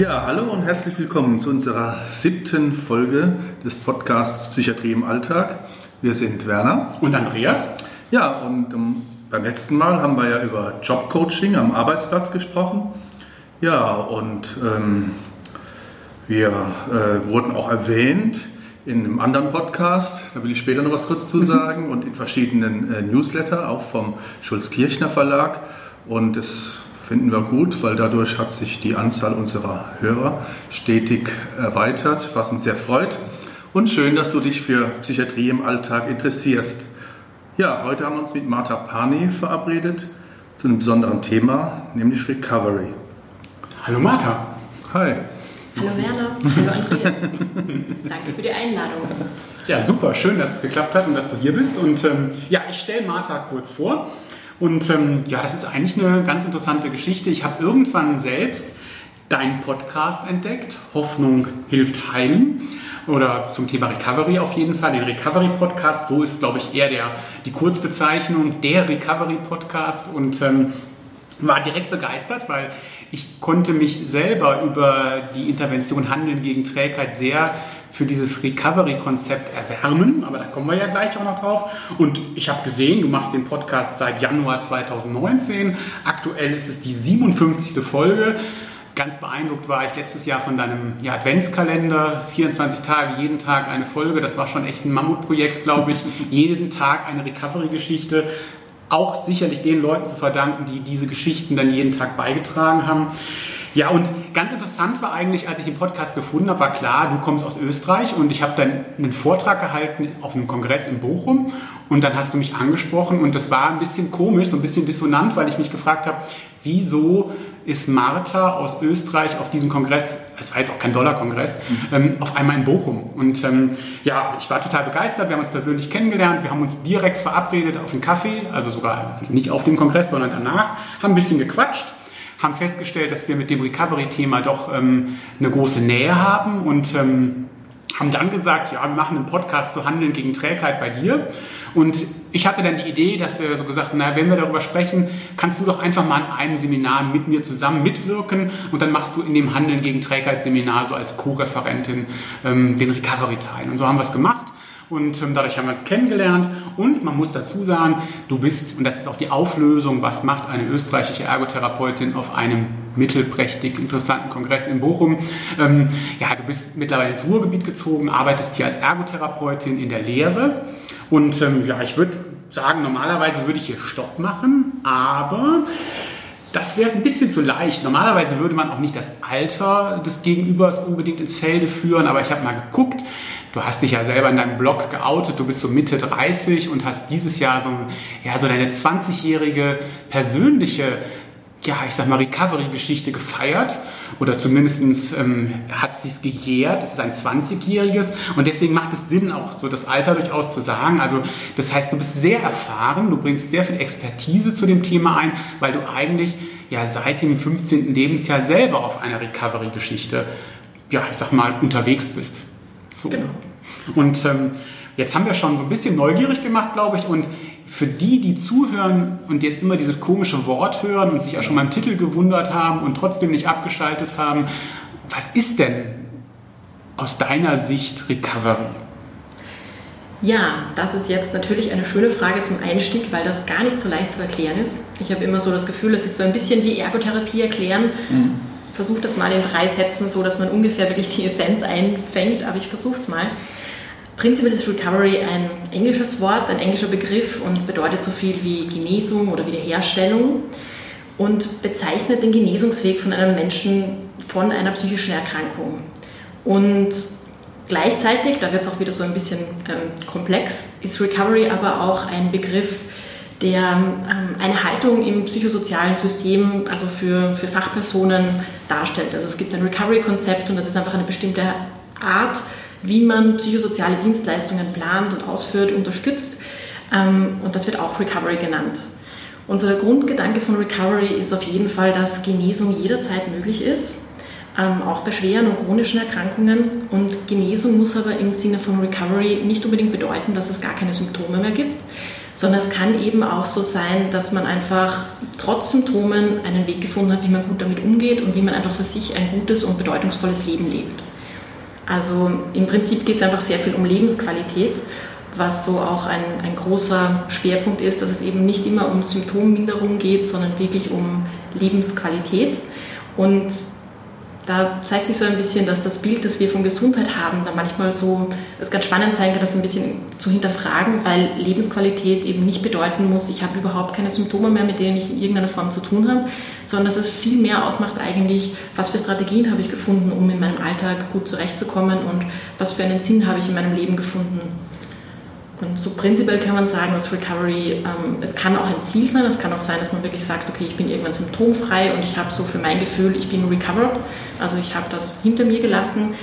Ja, hallo und herzlich willkommen zu unserer siebten Folge des Podcasts Psychiatrie im Alltag. Wir sind Werner und Andreas. Ja, und um, ähm, beim letzten Mal haben wir ja über Jobcoaching am Arbeitsplatz gesprochen. Ja, und ähm, wir äh, wurden auch erwähnt in einem anderen Podcast, da will ich später noch was kurz zu sagen, und in verschiedenen äh, Newsletter, auch vom Schulz-Kirchner Verlag. Und das finden wir gut, weil dadurch hat sich die Anzahl unserer Hörer stetig erweitert, was uns sehr freut. Und schön, dass du dich für Psychiatrie im Alltag interessierst. Ja, heute haben wir uns mit Martha Pani verabredet zu einem besonderen Thema, nämlich Recovery. Hallo Martha. Hi. Hallo Werner. Hallo Andreas. Danke für die Einladung. Ja, super. Schön, dass es geklappt hat und dass du hier bist. Und ähm, ja, ich stelle Martha kurz vor. Und ähm, ja, das ist eigentlich eine ganz interessante Geschichte. Ich habe irgendwann selbst deinen Podcast entdeckt, Hoffnung hilft heilen. Oder zum Thema Recovery auf jeden Fall, den Recovery Podcast, so ist glaube ich eher der, die Kurzbezeichnung, der Recovery Podcast und ähm, war direkt begeistert, weil ich konnte mich selber über die Intervention Handeln gegen Trägheit sehr für dieses Recovery-Konzept erwärmen, aber da kommen wir ja gleich auch noch drauf. Und ich habe gesehen, du machst den Podcast seit Januar 2019. Aktuell ist es die 57. Folge. Ganz beeindruckt war ich letztes Jahr von deinem ja, Adventskalender. 24 Tage, jeden Tag eine Folge. Das war schon echt ein Mammutprojekt, glaube ich. jeden Tag eine Recovery-Geschichte. Auch sicherlich den Leuten zu verdanken, die diese Geschichten dann jeden Tag beigetragen haben. Ja, und ganz interessant war eigentlich, als ich den Podcast gefunden habe, war klar, du kommst aus Österreich und ich habe dann einen Vortrag gehalten auf einem Kongress in Bochum und dann hast du mich angesprochen und das war ein bisschen komisch, so ein bisschen dissonant, weil ich mich gefragt habe, wieso ist Martha aus Österreich auf diesem Kongress, es war jetzt auch kein Dollarkongress, mhm. ähm, auf einmal in Bochum. Und ähm, ja, ich war total begeistert, wir haben uns persönlich kennengelernt, wir haben uns direkt verabredet auf einen Kaffee, also sogar also nicht auf dem Kongress, sondern danach, haben ein bisschen gequatscht haben festgestellt, dass wir mit dem Recovery-Thema doch ähm, eine große Nähe haben und ähm, haben dann gesagt, ja, wir machen einen Podcast zu Handeln gegen Trägheit bei dir. Und ich hatte dann die Idee, dass wir so gesagt haben, na, wenn wir darüber sprechen, kannst du doch einfach mal an einem Seminar mit mir zusammen mitwirken und dann machst du in dem Handeln gegen Trägheit Seminar so als Co-Referentin ähm, den Recovery-Teil. Und so haben wir es gemacht. Und ähm, dadurch haben wir uns kennengelernt. Und man muss dazu sagen, du bist, und das ist auch die Auflösung, was macht eine österreichische Ergotherapeutin auf einem mittelprächtig interessanten Kongress in Bochum. Ähm, ja, du bist mittlerweile ins Ruhrgebiet gezogen, arbeitest hier als Ergotherapeutin in der Lehre. Und ähm, ja, ich würde sagen, normalerweise würde ich hier Stopp machen, aber das wäre ein bisschen zu leicht. Normalerweise würde man auch nicht das Alter des Gegenübers unbedingt ins Felde führen, aber ich habe mal geguckt. Du hast dich ja selber in deinem Blog geoutet, du bist so Mitte 30 und hast dieses Jahr so, ja, so deine 20-jährige persönliche ja, ich sag mal, Recovery-Geschichte gefeiert oder zumindest ähm, hat es sich gejährt. Es ist ein 20-jähriges und deswegen macht es Sinn, auch so das Alter durchaus zu sagen. Also, das heißt, du bist sehr erfahren, du bringst sehr viel Expertise zu dem Thema ein, weil du eigentlich ja seit dem 15. Lebensjahr selber auf einer Recovery-Geschichte, ja, ich sag mal, unterwegs bist. So. Genau. Und ähm, jetzt haben wir schon so ein bisschen neugierig gemacht, glaube ich, und für die, die zuhören und jetzt immer dieses komische Wort hören und sich auch schon beim Titel gewundert haben und trotzdem nicht abgeschaltet haben, was ist denn aus deiner Sicht Recovery? Ja, das ist jetzt natürlich eine schöne Frage zum Einstieg, weil das gar nicht so leicht zu erklären ist. Ich habe immer so das Gefühl, es ist so ein bisschen wie Ergotherapie erklären. Mhm. Versuche das mal in drei Sätzen, so dass man ungefähr wirklich die Essenz einfängt, aber ich versuche es mal. Prinzipiell ist Recovery ein englisches Wort, ein englischer Begriff und bedeutet so viel wie Genesung oder Wiederherstellung und bezeichnet den Genesungsweg von einem Menschen von einer psychischen Erkrankung. Und gleichzeitig, da wird es auch wieder so ein bisschen ähm, komplex, ist Recovery aber auch ein Begriff, der ähm, eine Haltung im psychosozialen System, also für, für Fachpersonen darstellt. Also es gibt ein Recovery-Konzept und das ist einfach eine bestimmte Art, wie man psychosoziale Dienstleistungen plant und ausführt, unterstützt. Ähm, und das wird auch Recovery genannt. Unser Grundgedanke von Recovery ist auf jeden Fall, dass Genesung jederzeit möglich ist, ähm, auch bei schweren und chronischen Erkrankungen. Und Genesung muss aber im Sinne von Recovery nicht unbedingt bedeuten, dass es gar keine Symptome mehr gibt, sondern es kann eben auch so sein, dass man einfach trotz Symptomen einen Weg gefunden hat, wie man gut damit umgeht und wie man einfach für sich ein gutes und bedeutungsvolles Leben lebt. Also im Prinzip geht es einfach sehr viel um Lebensqualität, was so auch ein, ein großer Schwerpunkt ist, dass es eben nicht immer um Symptomminderung geht, sondern wirklich um Lebensqualität. Und da zeigt sich so ein bisschen, dass das Bild, das wir von Gesundheit haben, da manchmal so, es ganz spannend sein kann, das ein bisschen zu hinterfragen, weil Lebensqualität eben nicht bedeuten muss, ich habe überhaupt keine Symptome mehr, mit denen ich in irgendeiner Form zu tun habe, sondern dass es viel mehr ausmacht eigentlich, was für Strategien habe ich gefunden, um in meinem Alltag gut zurechtzukommen und was für einen Sinn habe ich in meinem Leben gefunden. Und so prinzipiell kann man sagen, dass Recovery, ähm, es kann auch ein Ziel sein, es kann auch sein, dass man wirklich sagt, okay, ich bin irgendwann symptomfrei und ich habe so für mein Gefühl, ich bin recovered, also ich habe das hinter mir gelassen.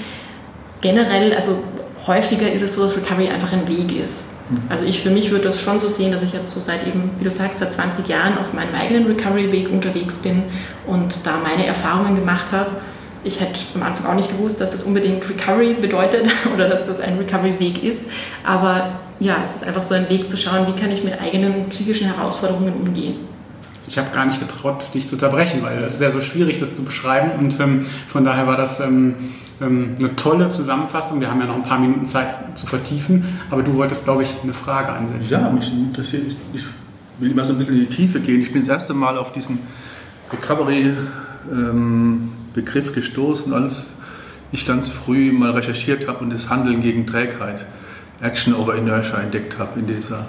Generell, also häufiger ist es so, dass Recovery einfach ein Weg ist. Mhm. Also ich für mich würde das schon so sehen, dass ich jetzt so seit eben, wie du sagst, seit 20 Jahren auf meinem eigenen Recovery-Weg unterwegs bin und da meine Erfahrungen gemacht habe ich hätte am Anfang auch nicht gewusst, dass es unbedingt Recovery bedeutet oder dass das ein Recovery-Weg ist. Aber ja, es ist einfach so ein Weg zu schauen, wie kann ich mit eigenen psychischen Herausforderungen umgehen. Ich habe gar nicht getraut, dich zu unterbrechen, weil es ist ja so schwierig, das zu beschreiben. Und ähm, von daher war das ähm, ähm, eine tolle Zusammenfassung. Wir haben ja noch ein paar Minuten Zeit zu vertiefen. Aber du wolltest, glaube ich, eine Frage ansetzen. Ja, mich interessiert. Ich will immer so ein bisschen in die Tiefe gehen. Ich bin das erste Mal auf diesen Recovery ähm, Begriff gestoßen, als ich ganz früh mal recherchiert habe und das Handeln gegen Trägheit, Action over Inertia, entdeckt habe in dieser,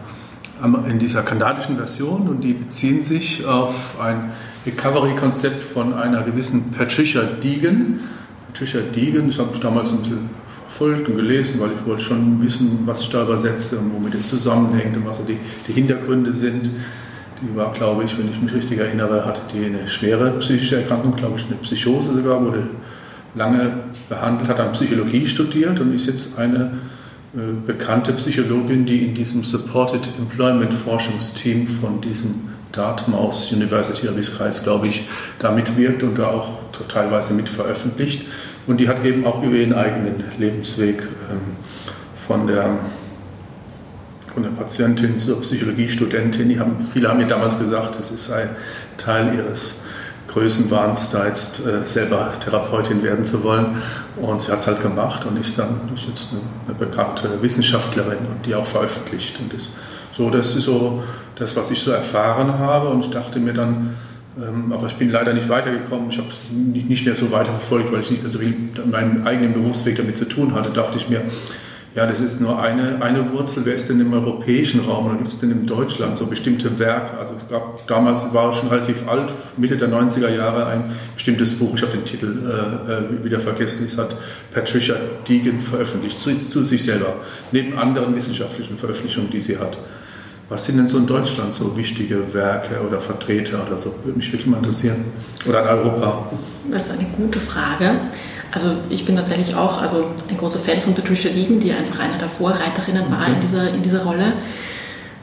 in dieser kanadischen Version. Und die beziehen sich auf ein Recovery-Konzept von einer gewissen Patricia Deegan. Patricia Deegan, das habe ich damals ein bisschen verfolgt und gelesen, weil ich wollte schon wissen, was ich da übersetze und womit es zusammenhängt und was so die, die Hintergründe sind. Die war, glaube ich, wenn ich mich richtig erinnere, hatte die eine schwere psychische Erkrankung, glaube ich, eine Psychose sogar, wurde lange behandelt, hat dann Psychologie studiert und ist jetzt eine äh, bekannte Psychologin, die in diesem Supported Employment Forschungsteam von diesem Dartmouth University, heißt, glaube ich, da mitwirkt und da auch teilweise mit veröffentlicht. Und die hat eben auch über ihren eigenen Lebensweg ähm, von der von der Patientin zur Psychologiestudentin. Die haben, viele haben mir damals gesagt, das ist ein Teil ihres Größenwahns, da jetzt äh, selber Therapeutin werden zu wollen. Und sie hat es halt gemacht und ist dann ist jetzt eine, eine, bekannte Wissenschaftlerin und die auch veröffentlicht. Und das, so, das ist so das, was ich so erfahren habe. Und ich dachte mir dann, ähm, aber ich bin leider nicht weitergekommen. Ich habe es nicht, nicht mehr so weiterverfolgt, weil ich nicht mehr so viel in meinem eigenen Berufsweg damit zu tun hatte. Dachte ich mir, ja, das ist nur eine, eine Wurzel. Wer ist denn im europäischen Raum oder gibt es denn in Deutschland so bestimmte Werke? Also es gab damals, war schon relativ alt, Mitte der 90er Jahre, ein bestimmtes Buch, ich habe den Titel äh, äh, wieder vergessen, das hat Patricia Deegan veröffentlicht, zu, zu, sich selber, neben anderen wissenschaftlichen Veröffentlichungen, die sie hat. Was sind denn so in Deutschland so wichtige Werke oder Vertreter oder so? Würde mich wirklich mal interessieren. Oder in Europa? Das ist eine gute Frage. Also ich bin tatsächlich auch also ein großer Fan von Patricia Liegen, die einfach eine der Vorreiterinnen war okay. in, dieser, in dieser Rolle.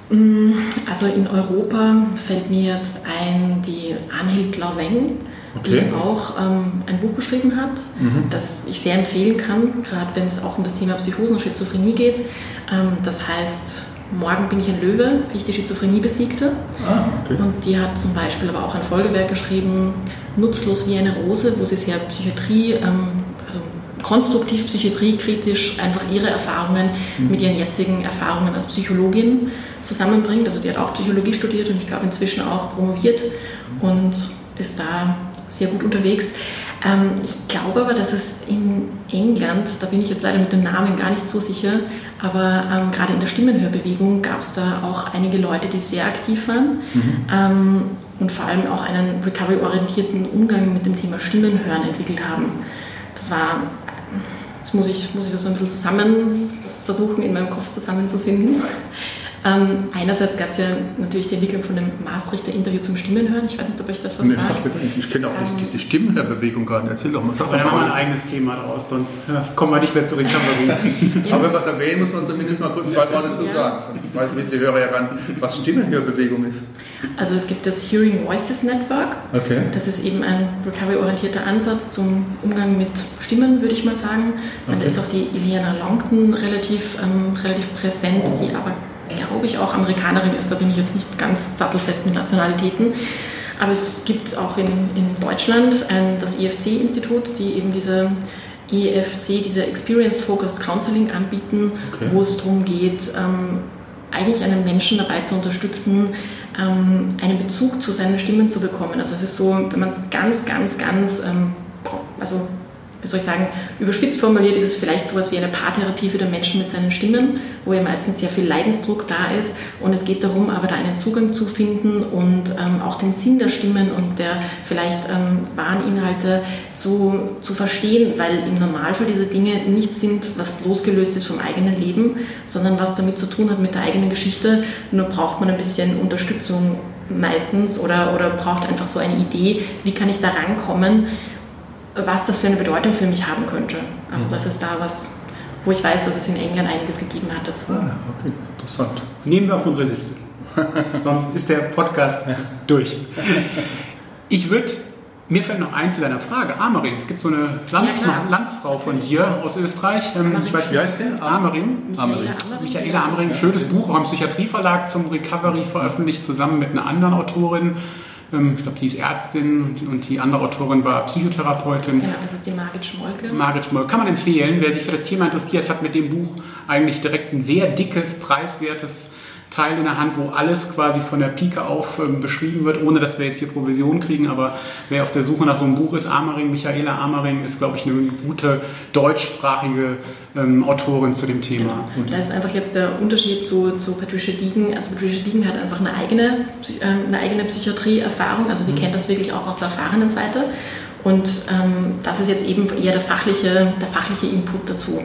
Mm, also in Europa fällt mir jetzt ein die Anhild Lauweng, okay. die auch ähm, ein Buch geschrieben hat, mhm. das ich sehr empfehlen kann, gerade wenn es auch um das Thema Psychosen und Schizophrenie geht. Ähm, das heißt Morgen bin ich ein Löwe, wie ich die Schizophrenie besiegte. Ah, okay. Und die hat zum Beispiel aber auch ein Folgewerk geschrieben, Nutzlos wie eine Rose, wo sie sehr Psychiatrie, ähm, also konstruktiv psychiatriekritisch einfach ihre Erfahrungen mhm. mit ihren jetzigen Erfahrungen als Psychologin zusammenbringt. Also die hat auch Psychologie studiert und ich glaube inzwischen auch promoviert und ist da sehr gut unterwegs. Ähm, ich glaube aber, dass es in England, da bin ich jetzt leider mit den Namen gar nicht so sicher, aber ähm, gerade in der Stimmenhörbewegung gab es da auch einige Leute, die sehr aktiv waren mhm. ähm, und vor allem auch einen recovery-orientierten Umgang mit dem Thema Stimmenhören entwickelt haben. Das war, jetzt muss ich, muss ich das so ein bisschen zusammen versuchen, in meinem Kopf zusammenzufinden. Ähm, einerseits gab es ja natürlich die Entwicklung von dem Maastrichter Interview zum Stimmenhören. Ich weiß nicht, ob euch das was nee, sagt. Ich kenne auch nicht ähm, diese Stimmenhörbewegung gar nicht. Erzähl doch mal. Sag da machen wir ein eigenes Thema draus, sonst kommen wir nicht mehr zu Recovery. Aber wenn wir es erwähnen, muss man zumindest mal kurz zwei Worte dazu sagen. Sonst weiß wissen die Hörer ja ran, was Stimmenhörbewegung ist. Also es gibt das Hearing Voices Network. Okay. Das ist eben ein recovery-orientierter Ansatz zum Umgang mit Stimmen, würde ich mal sagen. Okay. Und da ist auch die Iliana Longton relativ, ähm, relativ präsent, die aber glaube ich, auch Amerikanerin ist. Da bin ich jetzt nicht ganz sattelfest mit Nationalitäten. Aber es gibt auch in, in Deutschland ein, das EFC-Institut, die eben diese EFC, diese Experienced Focused Counseling anbieten, okay. wo es darum geht, ähm, eigentlich einen Menschen dabei zu unterstützen, ähm, einen Bezug zu seinen Stimmen zu bekommen. Also es ist so, wenn man es ganz, ganz, ganz, ähm, also wie soll ich sagen, überspitzt formuliert ist es vielleicht so etwas wie eine Paartherapie für den Menschen mit seinen Stimmen, wo ja meistens sehr viel Leidensdruck da ist und es geht darum, aber da einen Zugang zu finden und ähm, auch den Sinn der Stimmen und der vielleicht ähm, wahren Inhalte zu, zu verstehen, weil im Normalfall diese Dinge nichts sind, was losgelöst ist vom eigenen Leben, sondern was damit zu tun hat mit der eigenen Geschichte. Nur braucht man ein bisschen Unterstützung meistens oder, oder braucht einfach so eine Idee, wie kann ich da rankommen was das für eine Bedeutung für mich haben könnte. Also mhm. das ist da was, wo ich weiß, dass es in England einiges gegeben hat dazu. Ah, okay, interessant. Nehmen wir auf unsere Liste. Sonst ist der Podcast durch. Ich würde, mir fällt noch ein zu deiner Frage, Amering. Es gibt so eine Lanz, ja, Landsfrau von dir aus Österreich. Ähm, ich weiß, wie heißt der? Amering. Michaela Amering. Michaela Amering. Schönes Buch, auch im Psychiatrieverlag zum Recovery veröffentlicht, zusammen mit einer anderen Autorin. Ähm, ich glaube, sie ist Ärztin und die andere Autorin war Psychotherapeutin. Genau, das ist die Margit Schmolke. Margit Schmolke. Kann man empfehlen. Wer sich für das Thema interessiert, hat mit dem Buch eigentlich direkt ein sehr dickes, preiswertes Teil in der Hand, wo alles quasi von der Pike auf ähm, beschrieben wird, ohne dass wir jetzt hier Provision kriegen. Aber wer auf der Suche nach so einem Buch ist, Amering, Michaela Amering, ist, glaube ich, eine gute deutschsprachige ähm, Autorin zu dem Thema. Genau. Das ist einfach jetzt der Unterschied zu, zu Patricia Deegan. Also Patricia Deegan hat einfach eine eigene, äh, eine eigene Psychiatrie-Erfahrung, also die mhm. kennt das wirklich auch aus der erfahrenen Seite. Und ähm, das ist jetzt eben eher der fachliche, der fachliche Input dazu.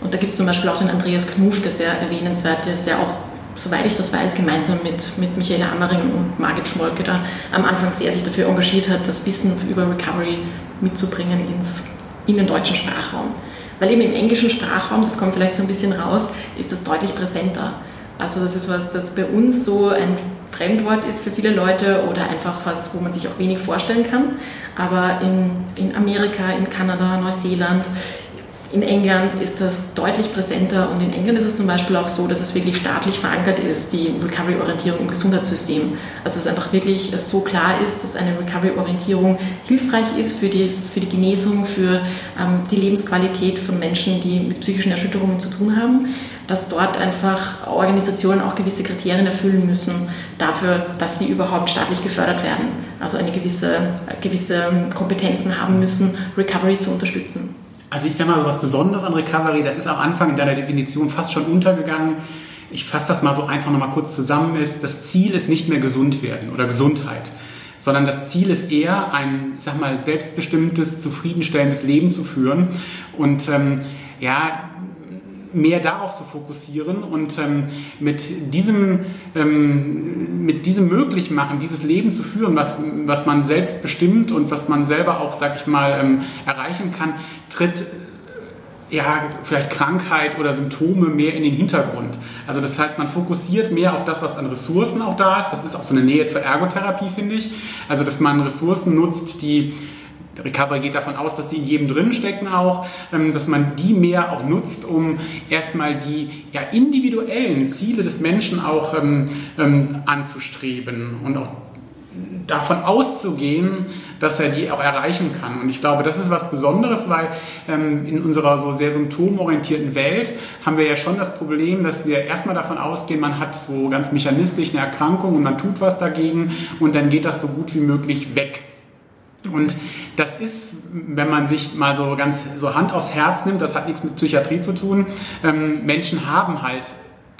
Und da gibt es zum Beispiel auch den Andreas Knuff, der sehr erwähnenswert ist, der auch soweit ich das weiß, gemeinsam mit, mit Michaela Ammering und Margit Schmolke da am Anfang sehr sich dafür engagiert hat, das Wissen über Recovery mitzubringen ins, in den deutschen Sprachraum. Weil eben im englischen Sprachraum, das kommt vielleicht so ein bisschen raus, ist das deutlich präsenter. Also das ist was, das bei uns so ein Fremdwort ist für viele Leute oder einfach was, wo man sich auch wenig vorstellen kann. Aber in, in Amerika, in Kanada, Neuseeland, in England ist das deutlich präsenter und in England ist es zum Beispiel auch so, dass es wirklich staatlich verankert ist, die Recovery-Orientierung im Gesundheitssystem. Also dass einfach wirklich so klar ist, dass eine Recovery-Orientierung hilfreich ist für die, für die Genesung, für ähm, die Lebensqualität von Menschen, die mit psychischen Erschütterungen zu tun haben, dass dort einfach Organisationen auch gewisse Kriterien erfüllen müssen dafür, dass sie überhaupt staatlich gefördert werden. Also eine gewisse, gewisse Kompetenzen haben müssen, Recovery zu unterstützen. Also ich sage mal, was Besonderes an Recovery, das ist am Anfang in deiner Definition fast schon untergegangen. Ich fasse das mal so einfach nochmal kurz zusammen, ist, das Ziel ist nicht mehr gesund werden oder Gesundheit, sondern das Ziel ist eher, ein, sag mal, selbstbestimmtes, zufriedenstellendes Leben zu führen. Und ähm, ja, mehr darauf zu fokussieren und ähm, mit, diesem, ähm, mit diesem Möglichmachen, dieses Leben zu führen, was, was man selbst bestimmt und was man selber auch, sag ich mal, ähm, erreichen kann, tritt äh, ja, vielleicht Krankheit oder Symptome mehr in den Hintergrund. Also das heißt, man fokussiert mehr auf das, was an Ressourcen auch da ist. Das ist auch so eine Nähe zur Ergotherapie, finde ich. Also dass man Ressourcen nutzt, die Recovery geht davon aus, dass die in jedem drin stecken auch, ähm, dass man die mehr auch nutzt, um erstmal die ja, individuellen Ziele des Menschen auch ähm, ähm, anzustreben und auch davon auszugehen, dass er die auch erreichen kann. Und ich glaube, das ist was Besonderes, weil ähm, in unserer so sehr symptomorientierten Welt haben wir ja schon das Problem, dass wir erstmal davon ausgehen, man hat so ganz mechanistisch eine Erkrankung und man tut was dagegen und dann geht das so gut wie möglich weg. Und das ist, wenn man sich mal so ganz so Hand aufs Herz nimmt, das hat nichts mit Psychiatrie zu tun. Ähm, Menschen haben halt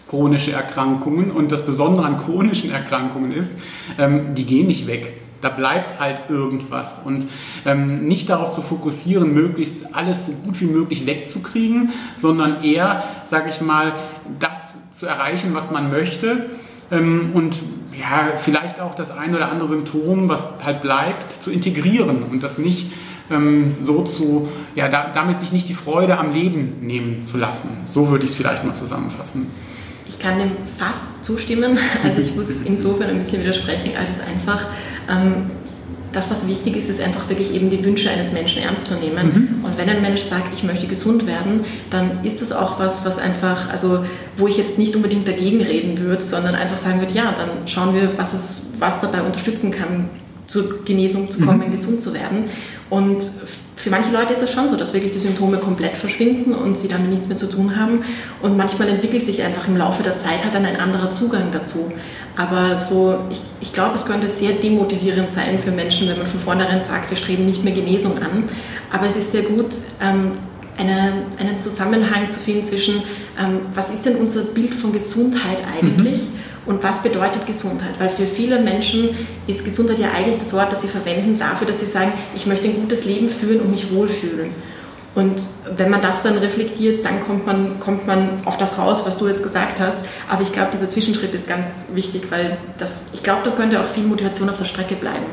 chronische Erkrankungen und das Besondere an chronischen Erkrankungen ist, ähm, die gehen nicht weg. Da bleibt halt irgendwas. Und ähm, nicht darauf zu fokussieren, möglichst alles so gut wie möglich wegzukriegen, sondern eher, sage ich mal, das zu erreichen, was man möchte ähm, und ja, vielleicht auch das ein oder andere Symptom, was halt bleibt, zu integrieren und das nicht ähm, so zu, ja, da, damit sich nicht die Freude am Leben nehmen zu lassen. So würde ich es vielleicht mal zusammenfassen. Ich kann dem fast zustimmen. Also ich muss insofern ein bisschen widersprechen, als es einfach ähm, das, was wichtig ist, ist einfach wirklich eben die Wünsche eines Menschen ernst zu nehmen. Mhm. Und wenn ein Mensch sagt, ich möchte gesund werden, dann ist das auch was, was einfach, also wo ich jetzt nicht unbedingt dagegen reden würde, sondern einfach sagen würde, ja, dann schauen wir, was, es, was dabei unterstützen kann, zur Genesung zu kommen, mhm. gesund zu werden. Und für manche Leute ist es schon so, dass wirklich die Symptome komplett verschwinden und sie damit nichts mehr zu tun haben. Und manchmal entwickelt sich einfach im Laufe der Zeit halt dann ein anderer Zugang dazu. Aber so, ich, ich glaube, es könnte sehr demotivierend sein für Menschen, wenn man von vornherein sagt, wir streben nicht mehr Genesung an. Aber es ist sehr gut, ähm, eine, einen Zusammenhang zu finden zwischen, ähm, was ist denn unser Bild von Gesundheit eigentlich? Mhm und was bedeutet Gesundheit? Weil für viele Menschen ist Gesundheit ja eigentlich das Wort, das sie verwenden dafür, dass sie sagen, ich möchte ein gutes Leben führen und mich wohlfühlen. Und wenn man das dann reflektiert, dann kommt man, kommt man auf das raus, was du jetzt gesagt hast. Aber ich glaube, dieser Zwischenschritt ist ganz wichtig, weil das, ich glaube, da könnte auch viel Motivation auf der Strecke bleiben.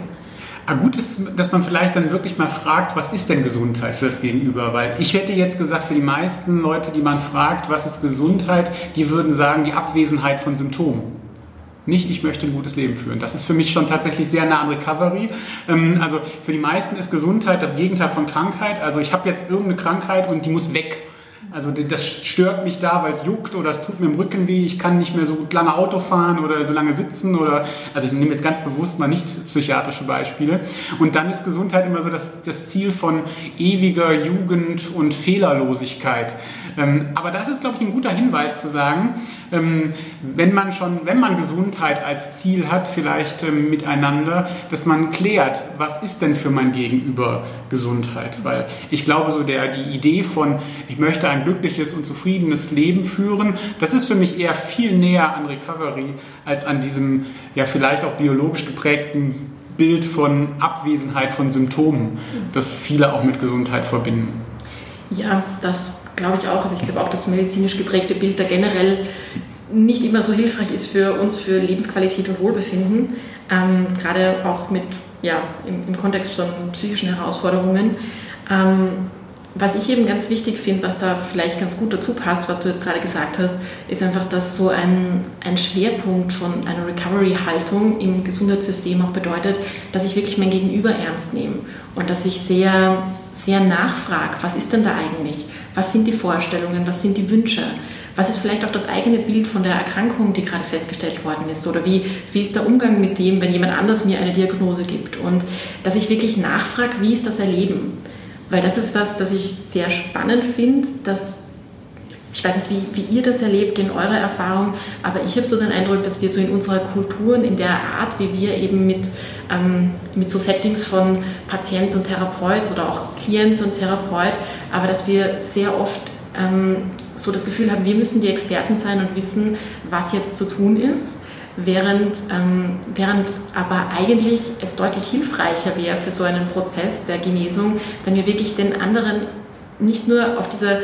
Ah, gut ist, dass man vielleicht dann wirklich mal fragt, was ist denn Gesundheit für das Gegenüber? Weil ich hätte jetzt gesagt, für die meisten Leute, die man fragt, was ist Gesundheit, die würden sagen, die Abwesenheit von Symptomen. Nicht, ich möchte ein gutes Leben führen. Das ist für mich schon tatsächlich sehr nah an Recovery. Ähm, also für die meisten ist Gesundheit das Gegenteil von Krankheit. Also ich habe jetzt irgendeine Krankheit und die muss weg. Also das stört mich da, weil es juckt oder es tut mir im Rücken weh, ich kann nicht mehr so gut lange Auto fahren oder so lange sitzen oder, also ich nehme jetzt ganz bewusst mal nicht psychiatrische Beispiele. Und dann ist Gesundheit immer so das, das Ziel von ewiger Jugend und Fehlerlosigkeit. Ähm, aber das ist, glaube ich, ein guter Hinweis zu sagen, ähm, wenn man schon, wenn man Gesundheit als Ziel hat, vielleicht ähm, miteinander, dass man klärt, was ist denn für mein Gegenüber Gesundheit? Weil ich glaube, so der, die Idee von, ich möchte ein glückliches und zufriedenes Leben führen, das ist für mich eher viel näher an Recovery als an diesem, ja, vielleicht auch biologisch geprägten Bild von Abwesenheit von Symptomen, das viele auch mit Gesundheit verbinden. Ja, das glaube ich auch. Also ich glaube auch, dass medizinisch geprägte Bild da generell nicht immer so hilfreich ist für uns, für Lebensqualität und Wohlbefinden. Ähm, gerade auch mit, ja, im, im, Kontext von psychischen Herausforderungen. Ähm, was ich eben ganz wichtig finde, was da vielleicht ganz gut dazu passt, was du jetzt gerade gesagt hast, ist einfach, dass so ein, ein Schwerpunkt von einer Recovery-Haltung im Gesundheitssystem auch bedeutet, dass ich wirklich mein Gegenüber ernst nehme und dass ich sehr, sehr nachfrage, was ist denn da eigentlich? Was sind die Vorstellungen? Was sind die Wünsche? Was ist vielleicht auch das eigene Bild von der Erkrankung, die gerade festgestellt worden ist? Oder wie, wie ist der Umgang mit dem, wenn jemand anders mir eine Diagnose gibt? Und dass ich wirklich nachfrage, wie ist das Erleben? Weil das ist was, das ich sehr spannend finde, dass ich weiß nicht, wie, wie, ihr das erlebt in eurer Erfahrung, aber ich habe so den Eindruck, dass wir so in unserer Kultur und in der Art, wie wir eben mit, ähm, mit so Settings von Patient und Therapeut oder auch Klient und Therapeut, aber dass wir sehr oft ähm, so das Gefühl haben, wir müssen die Experten sein und wissen, was jetzt zu tun ist während, ähm, während aber eigentlich es deutlich hilfreicher wäre für so einen Prozess der Genesung, wenn wir wirklich den anderen nicht nur auf diese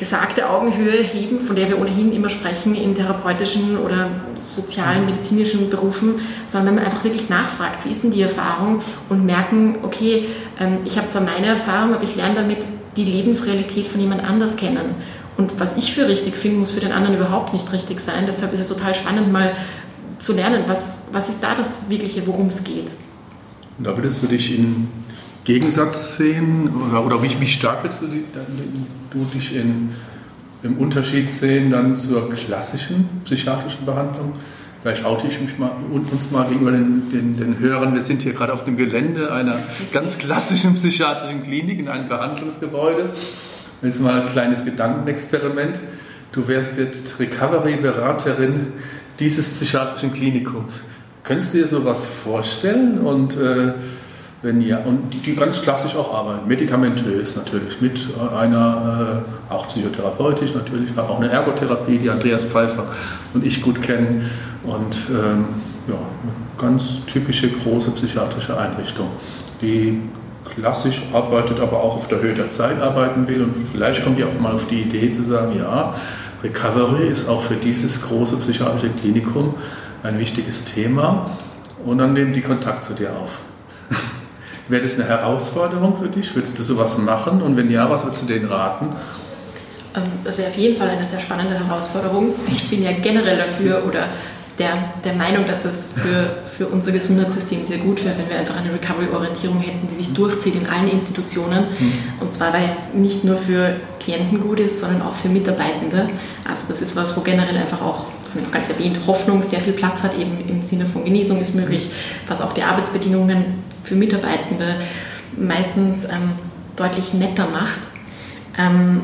gesagte Augenhöhe heben, von der wir ohnehin immer sprechen in therapeutischen oder sozialen, medizinischen Berufen, sondern wenn man einfach wirklich nachfragt, wie ist denn die Erfahrung und merken, okay, ähm, ich habe zwar meine Erfahrung, aber ich lerne damit die Lebensrealität von jemand anders kennen. Und was ich für richtig finde, muss für den anderen überhaupt nicht richtig sein. Deshalb ist es total spannend, mal zu lernen, was, was ist da das Wirkliche, worum es geht. Da würdest du dich in Gegensatz sehen oder, oder wie, wie stark willst du, du dich in, im Unterschied sehen dann zur klassischen psychiatrischen Behandlung? Vielleicht oute ich mich mal und uns mal gegenüber den, den, den Hörern. Wir sind hier gerade auf dem Gelände einer ganz klassischen psychiatrischen Klinik in einem Behandlungsgebäude. Jetzt mal ein kleines Gedankenexperiment. Du wärst jetzt Recovery-Beraterin dieses psychiatrischen Klinikums. Könntest du dir sowas vorstellen? Und äh, wenn ja, und die, ganz klassisch auch arbeiten, medikamentös natürlich, mit einer, äh, auch psychotherapeutisch natürlich, auch eine Ergotherapie, die Andreas Pfeiffer und ich gut kennen. Und ähm, ja, eine ganz typische große psychiatrische Einrichtung, die klassisch arbeitet, aber auch auf der Höhe der Zeit arbeiten will. Und vielleicht kommt die auch mal auf die Idee zu sagen, ja, Recovery ist auch für dieses große psychiatrische Klinikum ein wichtiges Thema. Und dann nehmen die Kontakt zu dir auf. Wäre das eine Herausforderung für dich? Würdest du sowas machen? Und wenn ja, was würdest du denen raten? Ähm, das wäre auf jeden Fall eine sehr spannende Herausforderung. Ich bin ja generell dafür oder der, der Meinung, dass es für, für unser Gesundheitssystem sehr gut wäre, wenn wir einfach eine Recovery-Orientierung hätten, die sich durchzieht in allen Institutionen. Mhm. Und zwar, weil es nicht nur für Klienten gut ist, sondern auch für Mitarbeitende. Also das ist was, wo generell einfach auch, das habe ich noch gar nicht erwähnt, Hoffnung sehr viel Platz hat, eben im Sinne von Genesung ist möglich, was auch die Arbeitsbedingungen für Mitarbeitende meistens ähm, deutlich netter macht. Ähm,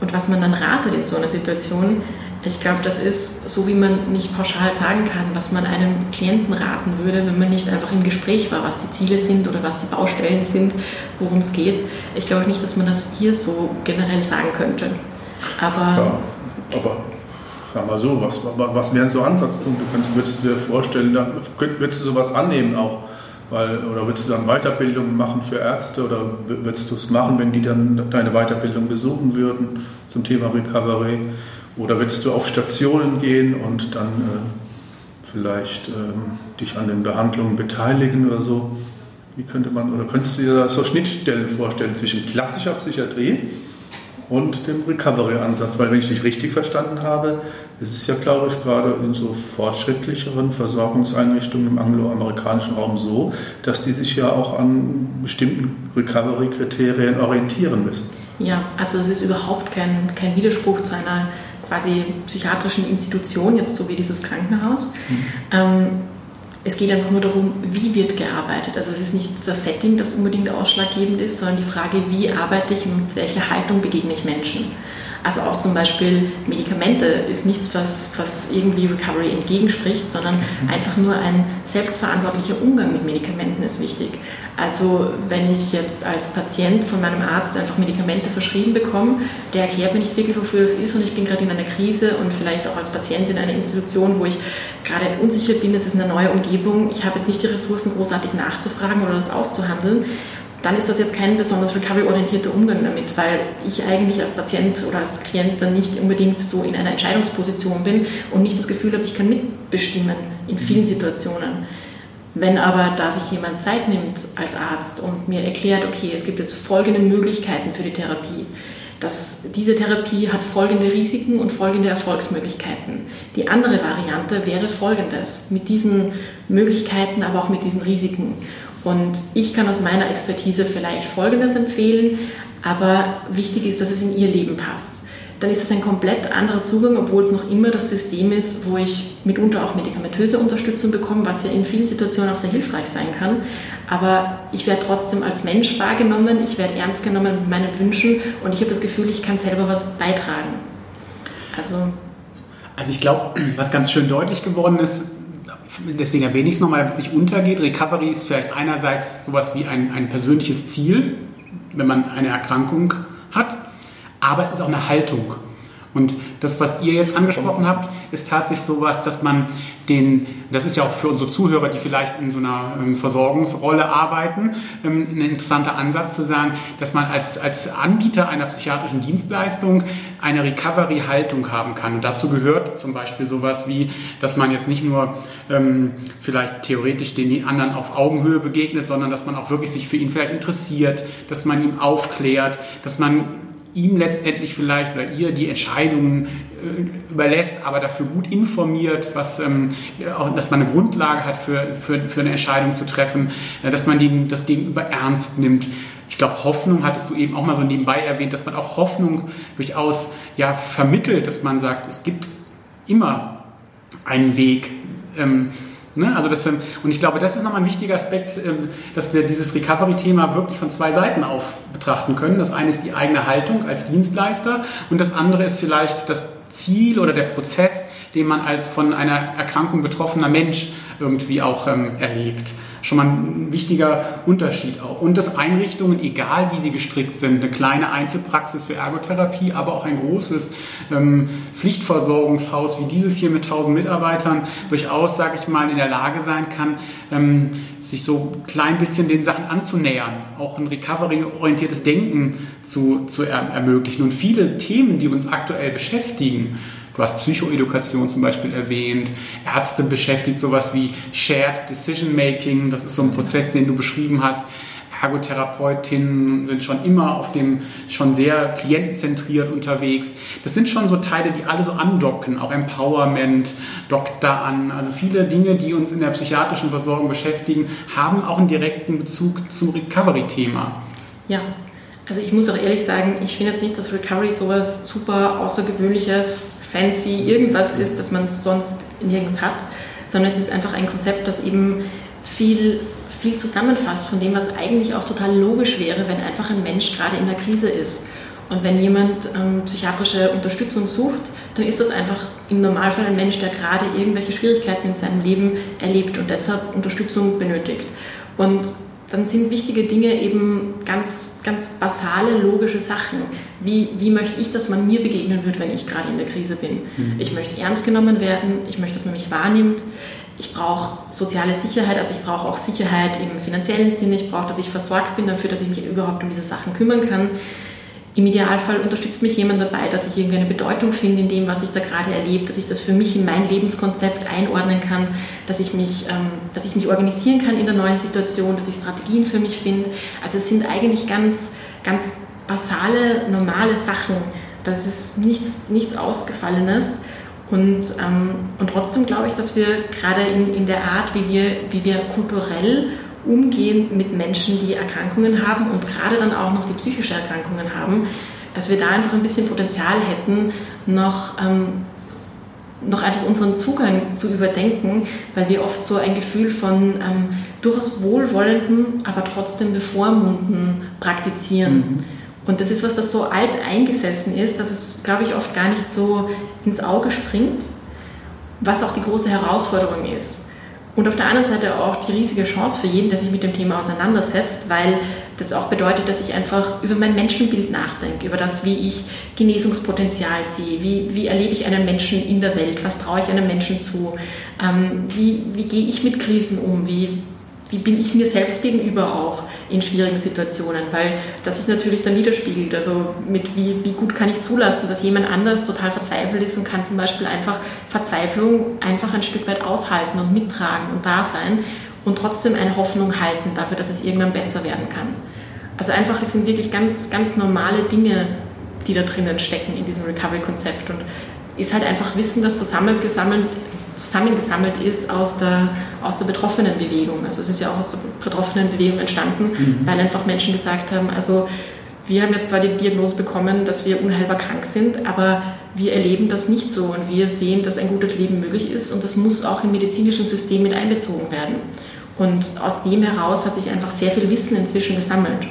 und was man dann ratet in so einer Situation, ich glaube, das ist so, wie man nicht pauschal sagen kann, was man einem Klienten raten würde, wenn man nicht einfach im Gespräch war, was die Ziele sind oder was die Baustellen sind, worum es geht. Ich glaube nicht, dass man das hier so generell sagen könnte. Aber, ja, aber sag mal so, was, was wären so Ansatzpunkte? Kannst, würdest du dir vorstellen, würdest du sowas annehmen auch? Weil, oder würdest du dann Weiterbildungen machen für Ärzte oder würdest du es machen, wenn die dann deine Weiterbildung besuchen würden zum Thema Recovery? Oder würdest du auf Stationen gehen und dann äh, vielleicht ähm, dich an den Behandlungen beteiligen oder so? Wie könnte man, oder könntest du dir da so Schnittstellen vorstellen zwischen klassischer Psychiatrie und dem Recovery-Ansatz? Weil wenn ich dich richtig verstanden habe, ist es ja, glaube ich, gerade in so fortschrittlicheren Versorgungseinrichtungen im angloamerikanischen Raum so, dass die sich ja auch an bestimmten Recovery-Kriterien orientieren müssen. Ja, also es ist überhaupt kein, kein Widerspruch zu einer quasi psychiatrischen Institution, jetzt so wie dieses Krankenhaus. Mhm. Ähm, es geht einfach nur darum, wie wird gearbeitet. Also es ist nicht das Setting, das unbedingt ausschlaggebend ist, sondern die Frage, wie arbeite ich und mit welcher Haltung begegne ich Menschen. Also auch zum Beispiel Medikamente ist nichts, was, was irgendwie Recovery entgegenspricht, sondern mhm. einfach nur ein selbstverantwortlicher Umgang mit Medikamenten ist wichtig. Also wenn ich jetzt als Patient von meinem Arzt einfach Medikamente verschrieben bekomme, der erklärt mir nicht wirklich, wofür das ist und ich bin gerade in einer Krise und vielleicht auch als Patient in einer Institution, wo ich gerade unsicher bin, es ist eine neue Umgebung, ich habe jetzt nicht die Ressourcen großartig nachzufragen oder das auszuhandeln, dann ist das jetzt kein besonders recovery-orientierter Umgang damit, weil ich eigentlich als Patient oder als Klient dann nicht unbedingt so in einer Entscheidungsposition bin und nicht das Gefühl habe, ich kann mitbestimmen in vielen Situationen. Wenn aber da sich jemand Zeit nimmt als Arzt und mir erklärt, okay, es gibt jetzt folgende Möglichkeiten für die Therapie, dass diese Therapie hat folgende Risiken und folgende Erfolgsmöglichkeiten. Die andere Variante wäre folgendes, mit diesen Möglichkeiten, aber auch mit diesen Risiken. Und ich kann aus meiner Expertise vielleicht Folgendes empfehlen, aber wichtig ist, dass es in ihr Leben passt. Dann ist es ein komplett anderer Zugang, obwohl es noch immer das System ist, wo ich mitunter auch medikamentöse Unterstützung bekomme, was ja in vielen Situationen auch sehr hilfreich sein kann. Aber ich werde trotzdem als Mensch wahrgenommen, ich werde ernst genommen mit meinen Wünschen und ich habe das Gefühl, ich kann selber was beitragen. Also, also ich glaube, was ganz schön deutlich geworden ist, deswegen erwähne ich es nochmal, damit es nicht untergeht. Recovery ist vielleicht einerseits sowas wie ein, ein persönliches Ziel, wenn man eine Erkrankung hat, aber es ist auch eine Haltung. Und das, was ihr jetzt angesprochen habt, ist tatsächlich sowas, dass man den, das ist ja auch für unsere Zuhörer, die vielleicht in so einer ähm, Versorgungsrolle arbeiten, ähm, ein interessanter Ansatz zu sagen, dass man als, als Anbieter einer psychiatrischen Dienstleistung eine Recovery-Haltung haben kann. Und dazu gehört zum Beispiel sowas wie, dass man jetzt nicht nur ähm, vielleicht theoretisch den anderen auf Augenhöhe begegnet, sondern dass man auch wirklich sich für ihn vielleicht interessiert, dass man ihm aufklärt, dass man ihm letztendlich vielleicht oder ihr die Entscheidungen äh, überlässt, aber dafür gut informiert, was, ähm, auch, dass man eine Grundlage hat für, für, für eine Entscheidung zu treffen, äh, dass man den, das Gegenüber ernst nimmt. Ich glaube, Hoffnung hattest du eben auch mal so nebenbei erwähnt, dass man auch Hoffnung durchaus ja, vermittelt, dass man sagt, es gibt immer einen Weg. Ähm, Ne? Also das, ähm, und ich glaube, das ist nochmal ein wichtiger Aspekt, ähm, dass wir dieses Recovery-Thema wirklich von zwei Seiten auf betrachten können. Das eine ist die eigene Haltung als Dienstleister und das andere ist vielleicht das Ziel oder der Prozess, den man als von einer Erkrankung betroffener Mensch irgendwie auch ähm, erlebt schon mal ein wichtiger Unterschied auch. Und dass Einrichtungen, egal wie sie gestrickt sind, eine kleine Einzelpraxis für Ergotherapie, aber auch ein großes ähm, Pflichtversorgungshaus wie dieses hier mit 1000 Mitarbeitern durchaus, sage ich mal, in der Lage sein kann, ähm, sich so ein klein bisschen den Sachen anzunähern, auch ein recovery-orientiertes Denken zu, zu er ermöglichen. Und viele Themen, die uns aktuell beschäftigen, Du hast Psychoedukation zum Beispiel erwähnt. Ärzte beschäftigt sowas wie Shared Decision Making. Das ist so ein Prozess, den du beschrieben hast. Ergotherapeutinnen sind schon immer auf dem, schon sehr klientenzentriert unterwegs. Das sind schon so Teile, die alle so andocken, auch Empowerment dockt da an. Also viele Dinge, die uns in der psychiatrischen Versorgung beschäftigen, haben auch einen direkten Bezug zum Recovery-Thema. Ja, also ich muss auch ehrlich sagen, ich finde jetzt nicht, dass Recovery sowas super außergewöhnliches, fancy, irgendwas ist, das man sonst nirgends hat, sondern es ist einfach ein Konzept, das eben viel viel zusammenfasst von dem, was eigentlich auch total logisch wäre, wenn einfach ein Mensch gerade in der Krise ist. Und wenn jemand ähm, psychiatrische Unterstützung sucht, dann ist das einfach im Normalfall ein Mensch, der gerade irgendwelche Schwierigkeiten in seinem Leben erlebt und deshalb Unterstützung benötigt. Und dann sind wichtige Dinge eben ganz, ganz basale, logische Sachen. Wie, wie möchte ich, dass man mir begegnen wird, wenn ich gerade in der Krise bin? Mhm. Ich möchte ernst genommen werden, ich möchte, dass man mich wahrnimmt, ich brauche soziale Sicherheit, also ich brauche auch Sicherheit im finanziellen Sinne, ich brauche, dass ich versorgt bin dafür, dass ich mich überhaupt um diese Sachen kümmern kann. Im Idealfall unterstützt mich jemand dabei, dass ich irgendwie eine Bedeutung finde in dem, was ich da gerade erlebe, dass ich das für mich in mein Lebenskonzept einordnen kann, dass ich mich, ähm, dass ich mich organisieren kann in der neuen Situation, dass ich Strategien für mich finde. Also es sind eigentlich ganz, ganz basale, normale Sachen. Das ist nichts, nichts Ausgefallenes. Und, ähm, und trotzdem glaube ich, dass wir gerade in, in der Art, wie wir, wie wir kulturell umgehen mit Menschen, die Erkrankungen haben und gerade dann auch noch die psychische Erkrankungen haben, dass wir da einfach ein bisschen Potenzial hätten, noch, ähm, noch einfach unseren Zugang zu überdenken, weil wir oft so ein Gefühl von ähm, durchaus wohlwollenden, aber trotzdem bevormunden praktizieren. Mhm. Und das ist was, das so alt eingesessen ist, dass es, glaube ich, oft gar nicht so ins Auge springt, was auch die große Herausforderung ist. Und auf der anderen Seite auch die riesige Chance für jeden, der sich mit dem Thema auseinandersetzt, weil das auch bedeutet, dass ich einfach über mein Menschenbild nachdenke, über das, wie ich Genesungspotenzial sehe, wie, wie erlebe ich einen Menschen in der Welt, was traue ich einem Menschen zu, ähm, wie, wie gehe ich mit Krisen um, wie, wie bin ich mir selbst gegenüber auch in schwierigen Situationen, weil das sich natürlich dann widerspiegelt. Also mit wie, wie gut kann ich zulassen, dass jemand anders total verzweifelt ist und kann zum Beispiel einfach Verzweiflung einfach ein Stück weit aushalten und mittragen und da sein und trotzdem eine Hoffnung halten dafür, dass es irgendwann besser werden kann. Also einfach, es sind wirklich ganz, ganz normale Dinge, die da drinnen stecken in diesem Recovery-Konzept und ist halt einfach Wissen, das zusammengesammelt zusammengesammelt ist aus der, aus der betroffenen Bewegung. Also es ist ja auch aus der betroffenen Bewegung entstanden, mhm. weil einfach Menschen gesagt haben, also wir haben jetzt zwar die Diagnose bekommen, dass wir unheilbar krank sind, aber wir erleben das nicht so und wir sehen, dass ein gutes Leben möglich ist und das muss auch im medizinischen System mit einbezogen werden. Und aus dem heraus hat sich einfach sehr viel Wissen inzwischen gesammelt.